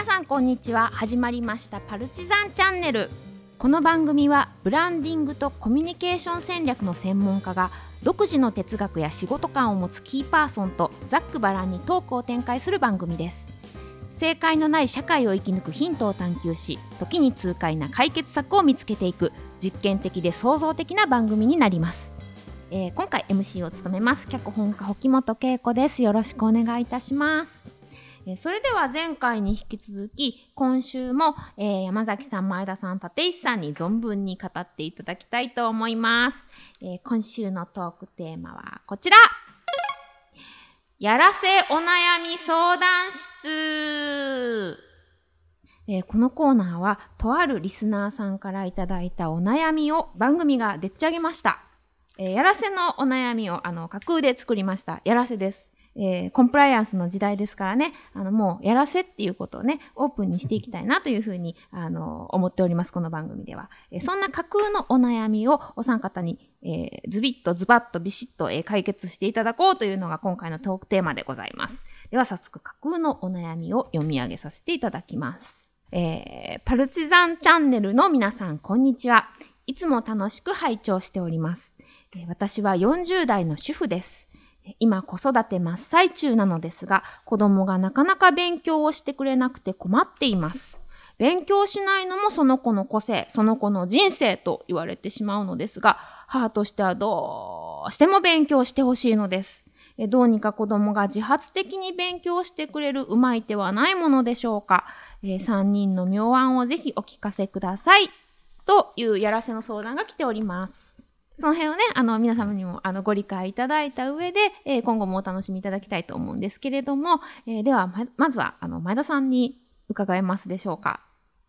皆さんこんにちは。始まりました。パルチザンチャンネル。この番組はブランディングとコミュニケーション戦略の専門家が独自の哲学や仕事観を持つキーパーソンとざっくばらんにトークを展開する番組です。正解のない社会を生き抜くヒントを探求し時に痛快な解決策を見つけていく実験的で創造的な番組になります、えー今回 MC を務めます。脚本家沖本恵子です。よろしくお願いいたします。えそれでは前回に引き続き今週も、えー山崎さん前田さん立石さんに存分に語っていただきたいと思います、えー今週のトークテーマはこちら。やらせお悩み相談室。えーこのコーナーはとあるリスナーさんからいただいたお悩みを番組がでっち上げました、えーやらせのお悩みをあの架空で作りました。やらせです。えーコンプライアンスの時代ですからね、あの、もう、やらせっていうことをね、オープンにしていきたいなというふうに、あの、思っております、この番組では。えーそんな架空のお悩みをお三方に、えーズビッとズバッとビシッと、えー解決していただこうというのが今回のトークテーマでございます。では、早速、架空のお悩みを読み上げさせていただきます。えーパルチザンチャンネルの皆さん、こんにちは。いつも楽しく拝聴しております。えー私は40代の主婦です。今子育て真っ最中なのですが、子供がなかなか勉強をしてくれなくて困っています。勉強しないのもその子の個性、その子の人生と言われてしまうのですが、母としてはどうしても勉強してほしいのです。どうにか子供が自発的に勉強してくれるうまい手はないものでしょうか。え3人の妙案をぜひお聞かせください。というやらせの相談が来ております。その辺をね、あの、皆様にも、あの、ご理解いただいた上で、えー今後もお楽しみいただきたいと思うんですけれども、えーでは、ま、まずは、あの、前田さんに伺えますでしょうか。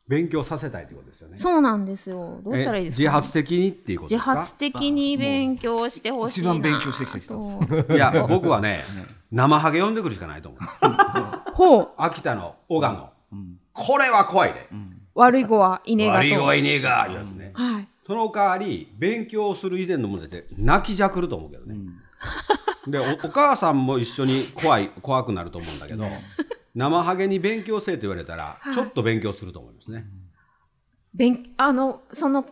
勉強させたいということですよね。そうなんですよ。どうしたらいいですか、え自発的にっていうことですか？自発的に勉強してほしいな。一番勉強してきた人と いや、僕はね、生ハゲ読んでくるしかないと思う。ほう。秋田の小賀の、これは怖いで。悪い子は稲がと。悪いはいねえが、いうやつね。はい。その代わり、勉強する以前のもので、泣きじゃくると思うけどね。でお、お母さんも一緒に怖い、怖くなると思うんだけど、生ハゲに勉強せえと言われたら、ちょっと勉強すると思いますね。勉、あの、その、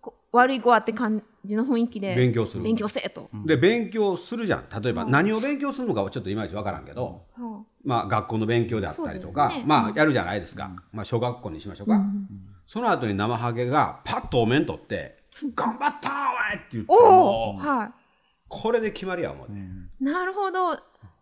こ悪い子はって感じの雰囲気で。勉強する勉強せえと。で、勉強するじゃん。例えば、何を勉強するのかはちょっといまいちわからんけど、はまあ、学校の勉強であったりとか、ねまあ、やるじゃないですか。まあ、小学校にしましょうか。その後に生ハゲがパッとお面取って、頑張ったーおいって言って、おはこれで決まりや思って。い。なるほど。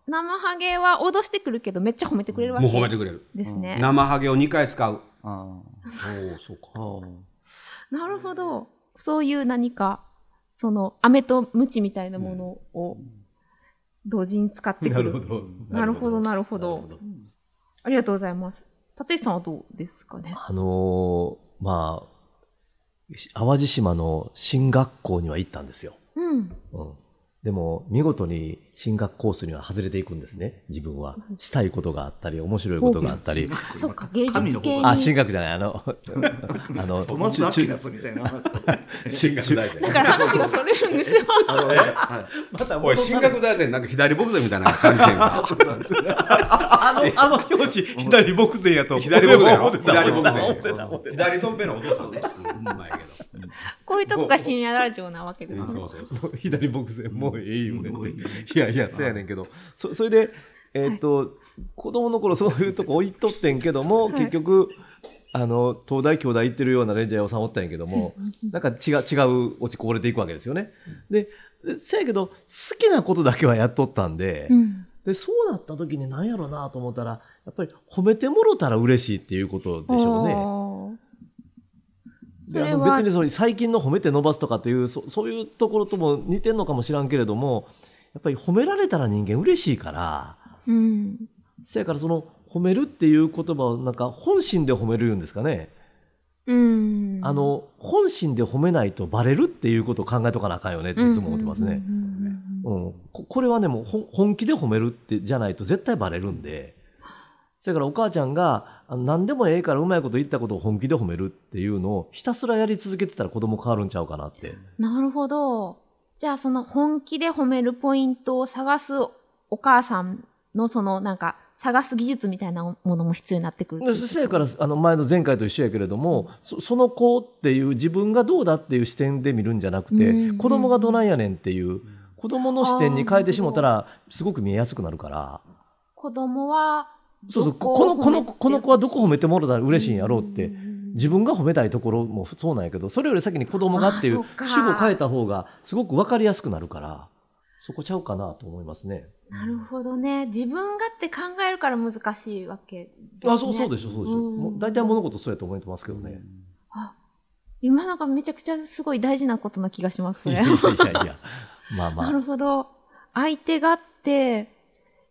生ハゲは脅してくるけど、めっちゃ褒めてくれるわけもう褒めてくれる。ですね。生ハゲを2回使う。あおお、そうか。あなるほど。そういう何か、その、飴と鞭みたいなものを同時に使ってくる。どなるほど、なるほど。ありがとうございます。立石さんはどうですかね？あのーまあ、し淡路島の進学校には行ったんですよ。うん。うん。でも、見事に進学コースには外れていくんですね、自分は。したいことがあったり、面白いことがあったり。そっか、芸術系に。あ、進学じゃない、あの、あの、小松明ちゅやつみたいな。進学大だから話がそれるんですよ。またおい、進学大生なんか左僕前みたいな感じせんか。あの、あの表紙、左牧前やと。左僕前やろ？思ってた左僕前左とんぺのお父さんね。うん、うまいけど。こういうとこが深夜ラジオなわけですね。そうそうそう。左牧前もうええよねって。いやいや、そうやねんけど、そそれで、えーっと、子供の頃そういうとこ置いとってんけども、はい結局、あの、東大、京大行ってるようなレンジャーをさんおったんやけども、なんか違う、違う落ちこぼれていくわけですよね。で、でせやけど、好きなことだけはやっとったんで、うん。で、そうなった時に何やろなと思ったら、やっぱり褒めてもろたら嬉しいっていうことでしょうね。ね。それは別にそう最近の褒めて伸ばすとかっていうそそういうところとも似てんのかもしらんけれどもやっぱり褒められたら人間嬉しいからうん。せやからその褒めるっていう言葉をなんか本心で褒める言うんですかね、うん。あの本心で褒めないとバレるっていうことを考えとかなあかんよねっていつも思ってますね。ここれはねもう本気で褒めるってじゃないと絶対バレるんでそれからお母ちゃんがあの何でもええからうまいこと言ったことを本気で褒めるっていうのをひたすらやり続けてたら子供変わるんちゃうかなって。なるほど。じゃあその本気で褒めるポイントを探すお母さんのそのなんか探す技術みたいなものも必要になってくるっていうでせやからあの前の前回と一緒やけれどもそその子っていう自分がどうだっていう視点で見るんじゃなくて、うん子供がどないやねんっていう子供の視点に変えてしもたらすごく見えやすくなるから子供はそうそう。どここのこのこの子はどこ褒めてもらったら嬉しいんやろうってうん。自分が褒めたいところもそうなんやけどそれより先に子供がっていう主語変えた方がすごく分かりやすくなるからそこちゃうかなと思いますね。なるほどね。自分がって考えるから難しいわけね。あそうそうでしょそうでしょ、うん。大体物事そうやと思ってますけどね。あ今なんかめちゃくちゃすごい大事なことな気がしますねいやいやいやまあまなあるほど。相手がって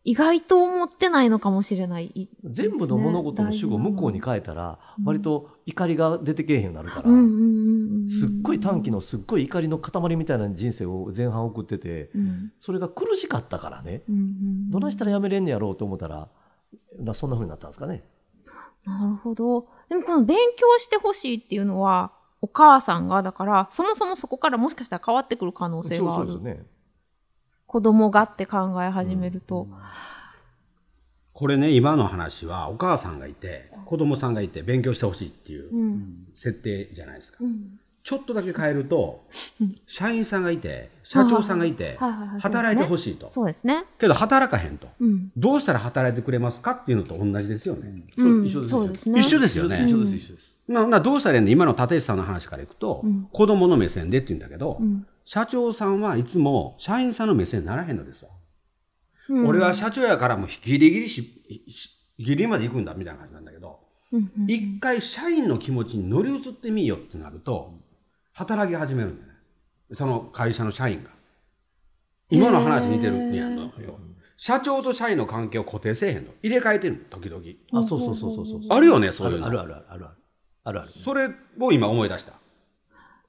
意外と思ってないのかもしれない、全部の物事の主語を向こうに変えたら割と怒りが出てけえへんようになるから、すっごい短期のすっごい怒りの塊みたいな人生を前半送っててうん。それが苦しかったからね。どないしたらやめれんねやろうと思ったらだそんな風になったんですかね。なるほど。でもこの勉強してほしいっていうのはお母さんがだからそもそもそこからもしかしたら変わってくる可能性そうがあるそうですよね。子供がって考え始めると、これね今の話はお母さんがいて子供さんがいて勉強してほしいっていううん。設定じゃないですか、うん。ちょっとだけ変えると社員さんがいて社長さんがいて働いてほしいと。そうですね。けど働かへんと。うん。どうしたら働いてくれますかっていうのと同じですよね、一緒ですそうですね。一緒ですよね。一緒です一緒です。まあ、などうしたらいいの？今の立石さんの話からいくと、うん。子供の目線でって言うんだけど、うん社長さんはいつも社員さんの目線にならへんのですよ、うん。俺は社長やからもうギリギリししギリまで行くんだみたいな感じなんだけどうんうん一回社員の気持ちに乗り移ってみようってなると働き始めるんだよね。その会社の社員が。今の話似てるんやんのよ社長と社員の関係を固定せえへんの入れ替えてるの時々。あそうそうそうそうそう。あるよねそういうの。あるあるあるあるある。あるある。それを今思い出した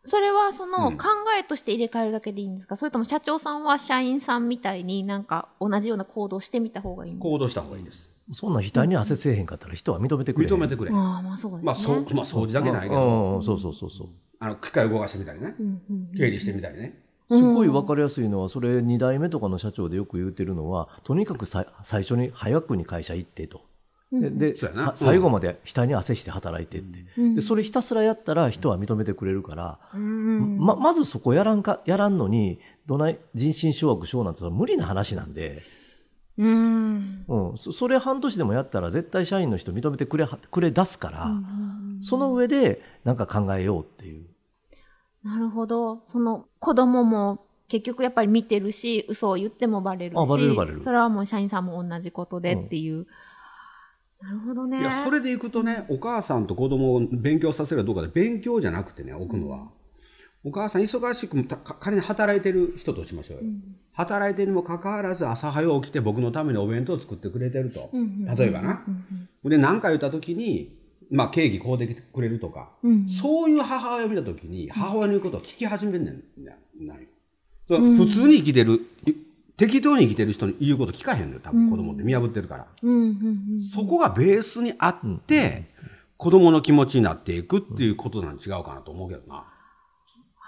それはそのうん。考えとして入れ替えるだけでいいんですか、それとも社長さんは社員さんみたいになんか同じような行動してみた方がいいんですか？行動した方がいいです。そんな額に汗せえへんかったら人は認めてくれ。認めてくれああまあそうですね。まあそうまあ掃除だけないけうどんうん。そうそうそうそう。あの機械を動かしてみたりね。うんうん経理してみたりね。すごい分かりやすいのはそれ2代目とかの社長でよく言うてるのはとにかくさ最初に早くに会社行ってと。で最後まで下に汗して働いてって、うん。でそれひたすらやったら人は認めてくれるから、うんままずそこやらんかやらんのにどない人心掌握しようなんてそれは無理な話なんで、うん。うん、そそれ半年でもやったら絶対社員の人認めてくれはくれ出すから、その上でなんか考えようっていう。なるほど。その子供も結局やっぱり見てるし嘘を言ってもバレるしあバレるバレる。それはもう社員さんも同じことでっていう、なるほどね。いやそれでいくとねお母さんと子供を勉強させるかどうかで勉強じゃなくてね置くのは、お母さん忙しく仮に働いてる人としましょうよ、働いてるにもかかわらず朝早起きて僕のためにお弁当を作ってくれてると、うんうん例えばな、で何か言った時に、まあ、ケーキこうできてくれるとか、うんそういう母親を見た時に母親の言うことを聞き始めんねん。なない。それ普通に生きてる、適当に生きてる人に言うこと聞かへんのよ多分子供って。見破ってるから、うんうんうんそこがベースにあって、子供の気持ちになっていくっていうことなん違うかなと思うけどな。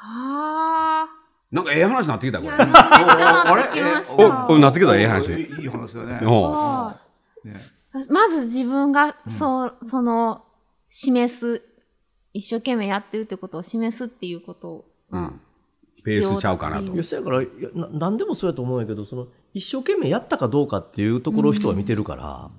あなんかええ話になってきたこれ。ーめっちゃなってきました。おおなってきたええ話。いい話だね。まず自分がそう、その示す一生懸命やってるってことを示すっていうことうん。ベースちゃうかなと。やそやからいやな何でもそうやと思うんやけどその一生懸命やったかどうかっていうところを人は見てるから、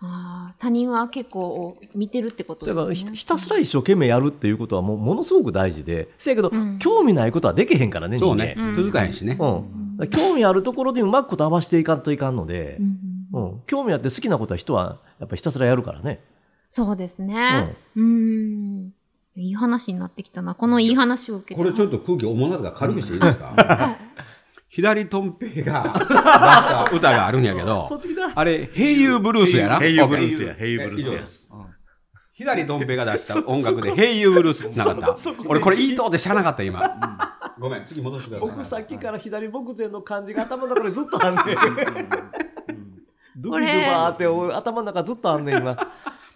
あー他人は結構見てるってことそやからですねひひたすら一生懸命やるっていうことはもうものすごく大事で。せやけど、うん。興味ないことはできへんからねそうね。続かへんしね。うん、だから興味あるところにうまくこと合わせていかんといかんので、うん。興味あって好きなことは人はやっぱひたすらやるからね。そうですね。うんいい話になってきたなこのいい話を受けてこれちょっと空気重なるから軽くしていいですか？左とん平が出した歌があるんやけどそっちだ、あれ、ヘイユーブルースやな？ヘイユーブルースやヘイユーブルースや。左どん兵衛が出した音楽で、ヘイユーブルースなかった。俺これいいとって知らなかった、今。ごめん、次戻してください。僕さっきから左牧前の漢字が頭の中にずっとあんねん。ドゥビドゥバーって俺頭の中ずっとあんねん今。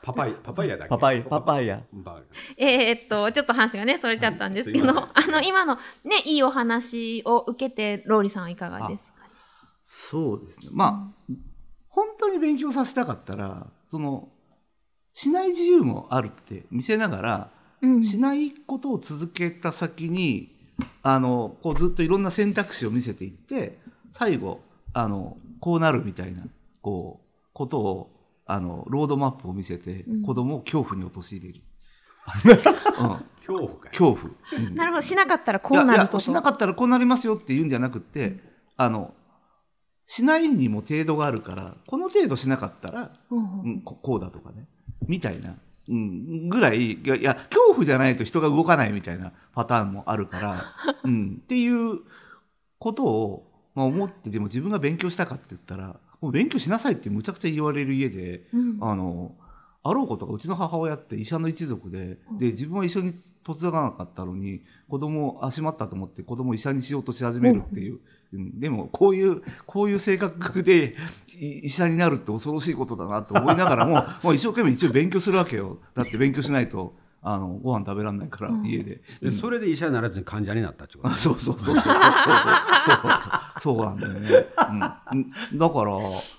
パパイ、パパイヤだパパイパパイヤ。えーっとちょっと話がねそれちゃったんですけど、すい。まあの今のねいいお話を受けてローリさんはいかがですかそうですね。まあ、本当に勉強させたかったらそのしない自由もあるって見せながら、うん。しないことを続けた先にあのこうずっといろんな選択肢を見せていって最後あのこうなるみたいなこうことをあのロードマップを見せてうん。子供を恐怖に陥れる。う ん恐怖かい。恐怖、う んなるほどしなかったらこうなると。しなかったらこうなりますよって言うんじゃなくって、あのしないにも程度があるからこの程度しなかったら、うん。うん、ここうだとかね。みたいな、うん、ぐらい。いやいや恐怖じゃないと人が動かないみたいなパターンもあるから、うん、っていうことを、まあ、思ってでも自分が勉強したかって言ったらもう勉強しなさいってむちゃくちゃ言われる家で。うん。あのあろうことがうちの母親って医者の一族でで自分は一緒に嫁がなかったのに子供を足まったと思って子供を医者にしようとし始めるっていう、うん、でもこういうこういう性格でい医者になるって恐ろしいことだなと思いながらも もう一生懸命一応勉強するわけよ。だって勉強しないとあのご飯食べられないから、家で。でそれで医者にならずに患者になったってことあそうそうそうそう。そう。そうそうなんだよね、うん、だから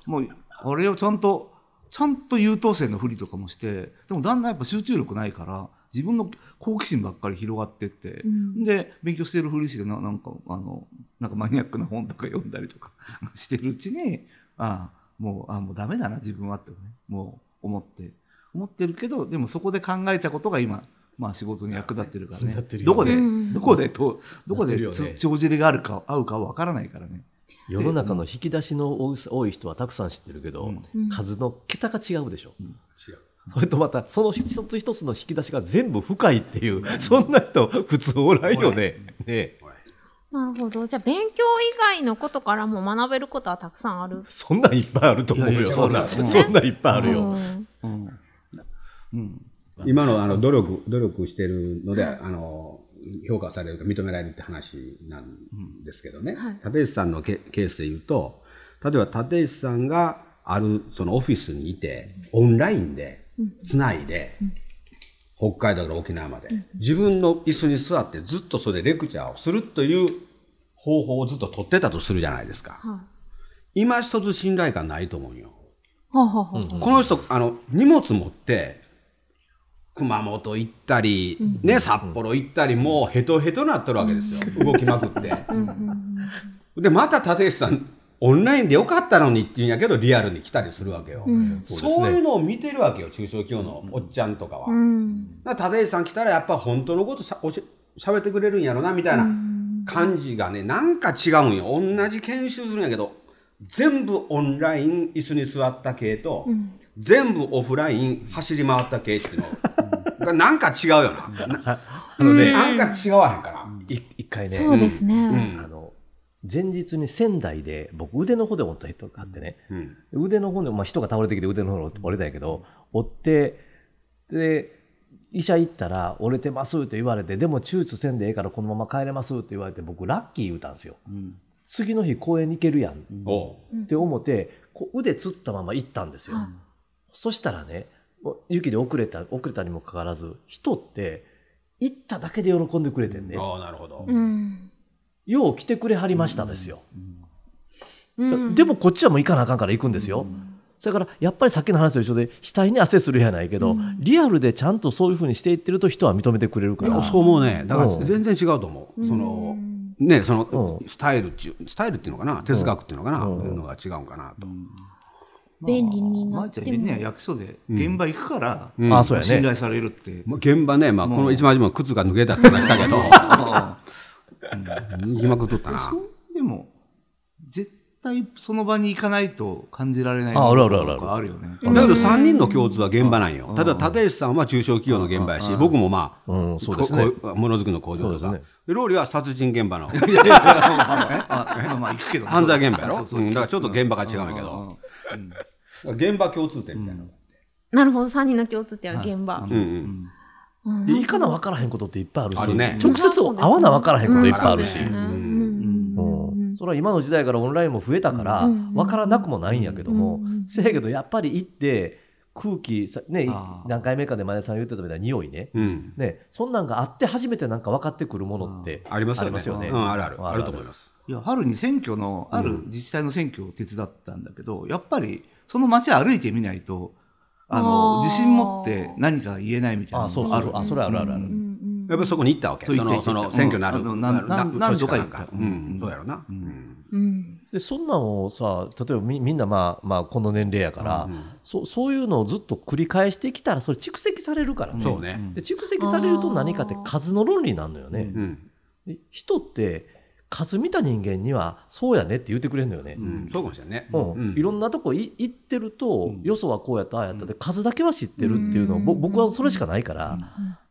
もうあれをちゃんとちゃんと優等生のふりとかもしてでもだんだんやっぱ集中力ないから自分の好奇心ばっかり広がってって、うん。で勉強してるふりしてななんかあのなんかマニアックな本とか読んだりとか してるうちにあもうあもうダメだな自分はってねもう思って。思ってるけどでもそこで考えたことが今まあ仕事に役立ってるからね。なってるよね。どこで、うん。どこでとどこで帳尻があるか合うかは分からないからね。世の中の引き出しの多い人はたくさん知ってるけど、うん。数の桁が違うでしょ、違う。それとまたその一つ一つの引き出しが全部深いっていう、そんな人普通おらんよね。ねなるほど。じゃあ勉強以外のことからも学べることはたくさんある。そんなんいっぱいあると思うよ。いやいやそんなそんなんいっぱいあるよ。うん。うん。うん今のあの努力努力してるので、あの評価されるか認められるって話なんですけどね、はい。立石さんのケケースで言うと例えば立石さんがあるそのオフィスにいてオンラインでつないで、北海道から沖縄まで、自分の椅子に座ってずっとそれでレクチャーをするという方法をずっと取ってたとするじゃないですか。はい。今一つ信頼感ないと思うよ。この人あの荷物持って熊本行ったり、ね、札幌行ったりもうヘトヘトなってるわけですよ、動きまくって。でまた立石さんオンラインでよかったのにって言うんやけどリアルに来たりするわけよ、うん。そういうのを見てるわけよ中小企業のおっちゃんとかは。うん。だから立石さん来たらやっぱ本当のことしゃおし喋ってくれるんやろなみたいな感じがねなんか違うんよ。同じ研修するんやけど全部オンライン椅子に座った系と、全部オフライン走り回った系っていうの。がなんか違うよな。なあのね、なんか違わへんから、い一回ね、そうですね、うん。あの前日に仙台で僕腕の方で折った人があってね、うん。腕の方で、まあ、人が倒れてきて腕の方に折れたんやけど折ってで医者行ったら折れてますって言われてでも手術せんでええからこのまま帰れますって言われて僕ラッキー言うたんですよ、次の日公園に行けるやん。って思ってこう腕つったまま行ったんですよ、そしたらね雪で遅れた遅れたにもかかわらず人って行っただけで喜んでくれてんね、ああなるほど、うん。よう来てくれはりましたですよ、うん。でもこっちはもう行かなあかんから行くんですよ、それからやっぱりさっきの話と一緒で額に汗するやないけど、リアルでちゃんとそういうふうにしていってると人は認めてくれるから。そう思うね。だからうん全然違うと思う、そのねそのうん。スタイルっていうスタイルっていうのかな哲学っていうのかな、うん。いうのが違うんかなと、便利になっても。まあ役所で現場行くから、うん。あそうやね。信頼されるって。まあ現場ね、まあ、この一番初めの靴が脱げたって話したけど。あ脱ぎまくっとったなでも絶対その場に行かないと感じられないああるあるあるあるよね。だけど3人の共通は現場なん。よ。ただ立石さん。は中小企業の現場やし、僕もまあ、うん。そうですねものづくりの工場とかローリーは殺人現場のあまあまあ行くけどね犯罪現場やろそうそううん。だからちょっと現場が違うん。やけど現場共通点みたいな。なるほど。3人の共通点は現場、うんうん。うん。で行かな分からへんことっていっぱいあるしあるね。直接会わな分からへんこといっぱいあるし、うん。そうだよねうん。うん。それは今の時代からオンラインも増えたからうん。分からなくもないんやけども、うん。せやけどやっぱり行って空気さね何回目かで前田さん言ってたみたいな匂いね,、うん。ね。そんなんがあって初めてなんか分かってくるものってありますよね。うんあるある。あると思います。いや春に選挙のある自治体の選挙を手伝ったんだけど、やっぱりその街歩いてみないとあの自信持って何か言えないみたいなあそうのがある。そうあそれあるあるある、うんうんやっぱりそこに行ったわけ。そう行ったそのその選挙になる。何度か行った。うん。そうやろな。うん。うん。でそんなんをさ例えばみみんなまあまあこの年齢やから、そそういうのをずっと繰り返してきたらそれ蓄積されるからね、そうね。で蓄積されると何かって数の論理になるのよね、うん。で人って数見た人間にはそうやねって言ってくれるのよね、うん。そうかもしれないね。うん。うん。いろんなとこい行ってると、よそはこうやったああやったで数だけは知ってるっていうのを、ぼ僕はそれしかないから、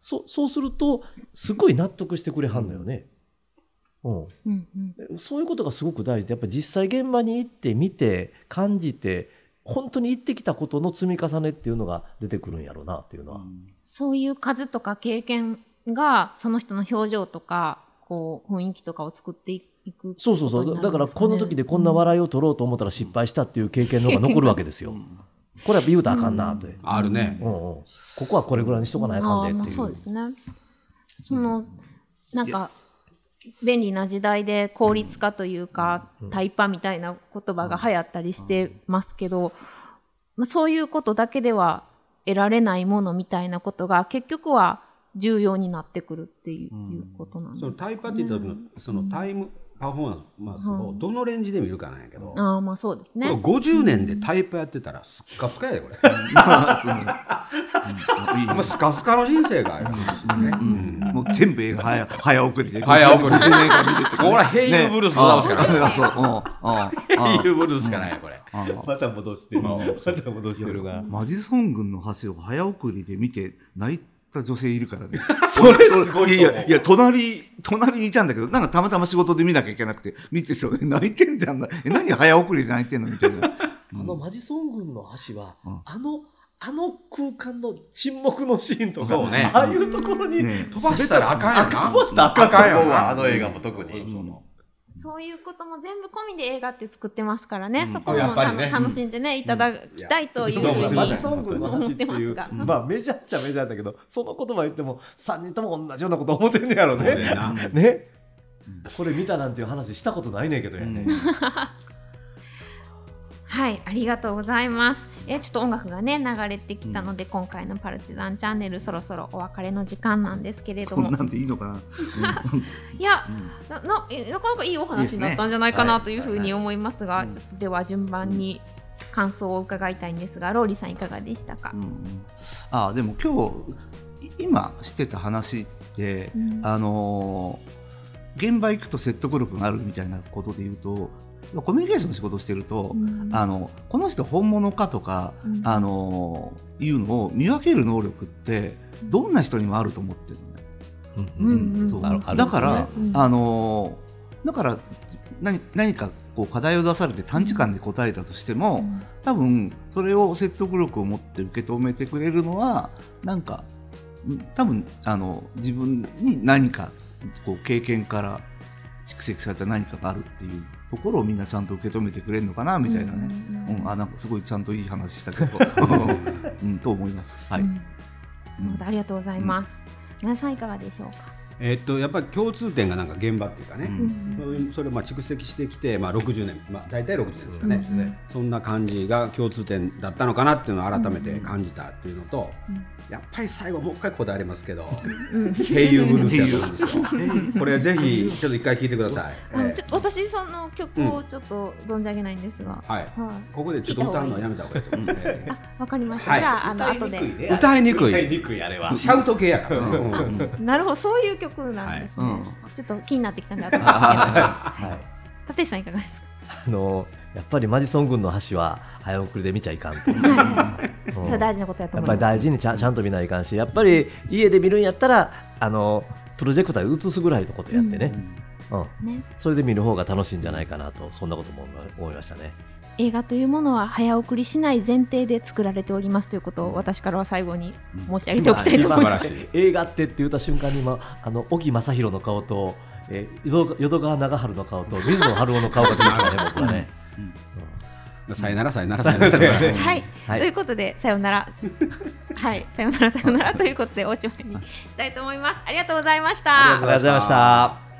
そそうするとすごい納得してくれはんのよね。うん。うんうん。そういうことがすごく大事。でやっぱり実際現場に行って見て感じて本当に行ってきたことの積み重ねっていうのが出てくるんやろうなっていうのは、そういう数とか経験がその人の表情とかこう雰囲気とかを作っていくそうそうそう。だからこの時でこんな笑いを取ろうと思ったら失敗したっていう経験の方が残るわけですよ。これは言うたらあかんなって、あるね。うんうん。ここはこれぐらいにしとかないかんでっていう。あーまあそうですね。そのなんか便利な時代で効率化というか、タイパみたいな言葉が流行ったりしてますけど、まあ、そういうことだけでは得られないものみたいなことが結局は重要になってくるっていう,、いうことなんです。そのタイパって言った時のそのタイムパフォーマンスをどのレンジで見るかなんやけど。ああまあそうですこれね。50年でタイプやってたらスッカスカやでこれ。いい まあスカスカの人生が全部映画早早送りで。早送り50年間見ててほ らヘイユーブルースしかないヘイユーブルースしかないよこれ。うん。また戻してる。また戻してるな。マジソン軍の橋を早送りで見て泣いた女性いるからね。それすごいいや、いや、隣、隣にいたんだけど、なんかたまたま仕事で見なきゃいけなくて、見てる人、え泣いてんじゃん。え、何早送りで泣いてんのみたいな。あのマジソン軍の橋は、うん。あのあの空間の沈黙のシーンとか、ね。ああいうところに、ね飛ばしたらあかんやんな飛ばしたらあかんと思うあかんよな。わあの映画も特に。そういうことも全部込みで映画って作ってますからね、そこあもね楽しんでね、いただきたいというふうにソン軍の橋っていう、思ってますがまあメジャーっちゃメジャーだけど、その言葉言っても3人とも同じようなこと思ってんねやろね。ね。これ見たなんていう話したことないねんけどやね。はい、ありがとうございます。え、ちょっと音楽がね流れてきたので、今回のパルチザンチャンネルそろそろお別れの時間なんですけれども、なんでいいのかな？いや、ななえなかなかいいお話だったんじゃないかなというふうに思いますが、いちょっとでは順番に感想を伺いたいんですが、ローリーさんいかがでしたか？う。んあでも今日い今してた話って、うんあのー現場行くと説得力があるみたいなことで言うとコミュニケーションの仕事をしてると、うん。あのこの人本物かとか、うん。あのーいうのを見分ける能力ってどんな人にもあると思ってるのね。うんうん。そう。あるある。だから、うん。あのーだから何何かこう課題を出されて短時間で答えたとしても、多分それを説得力を持って受け止めてくれるのはなんかん多分あの自分に何かこう経験から蓄積された何かがあるっていうところをみんなちゃんと受け止めてくれるのかなみたいなね、うん。うん。あなんかすごいちゃんといい話したけど、うん、と思います。はい、うん。ありがとうございます。皆さんいかがでしょうか？えっとやっぱり共通点がなんか現場っていうかね、うん。それをまあ蓄積してきて、まあ、60年、まあ、大体60年ですかね、うん。うんそんな感じが共通点だったのかなっていうのを改めて感じたっていうのと、やっぱり最後もう一回こだわりますけどうん「ヘイユーブルース」やと思うんですよ。これぜひちょっと一回聞いてください、えちょ私その曲をちょっと存じ上げないんですが、ーはい、はい。ここでちょっと歌うのはやめた方がいいと思うんで。あ、わかりました。はい。じゃああの後で。歌いにくい歌いにくいあれは。シャウト系やから、うん。うん。なるほど。そういう曲なんですね。うんちょっと気になってきたんで 後で。はい。立石さんいかがですか。あのやっぱりマジソン軍の橋は早送りで見ちゃいかんと。うんそれ大事なことやとやっ思います。ぱり大事にちゃんちゃんと見ないかんし、やっぱり家で見るんやったらあのプロジェクターで映すぐらいのことやってね。うん。ね、それで見る方が楽しいんじゃないかなとそんなことも思いましたね。映画というものは早送りしない前提で作られておりますということを私からは最後に申し上げておきたいと思います。映画ってって言った瞬間に今あの沖正弘の顔と、えー、淀淀川長春の顔と水野晴郎の顔が出てきたね僕はね。さよならさよならさよなら。そうやねはい、はいということでさようなら。はい。さようならさようならということでおしまいにしたいと思います。ありがとうございました。ありがとうございました。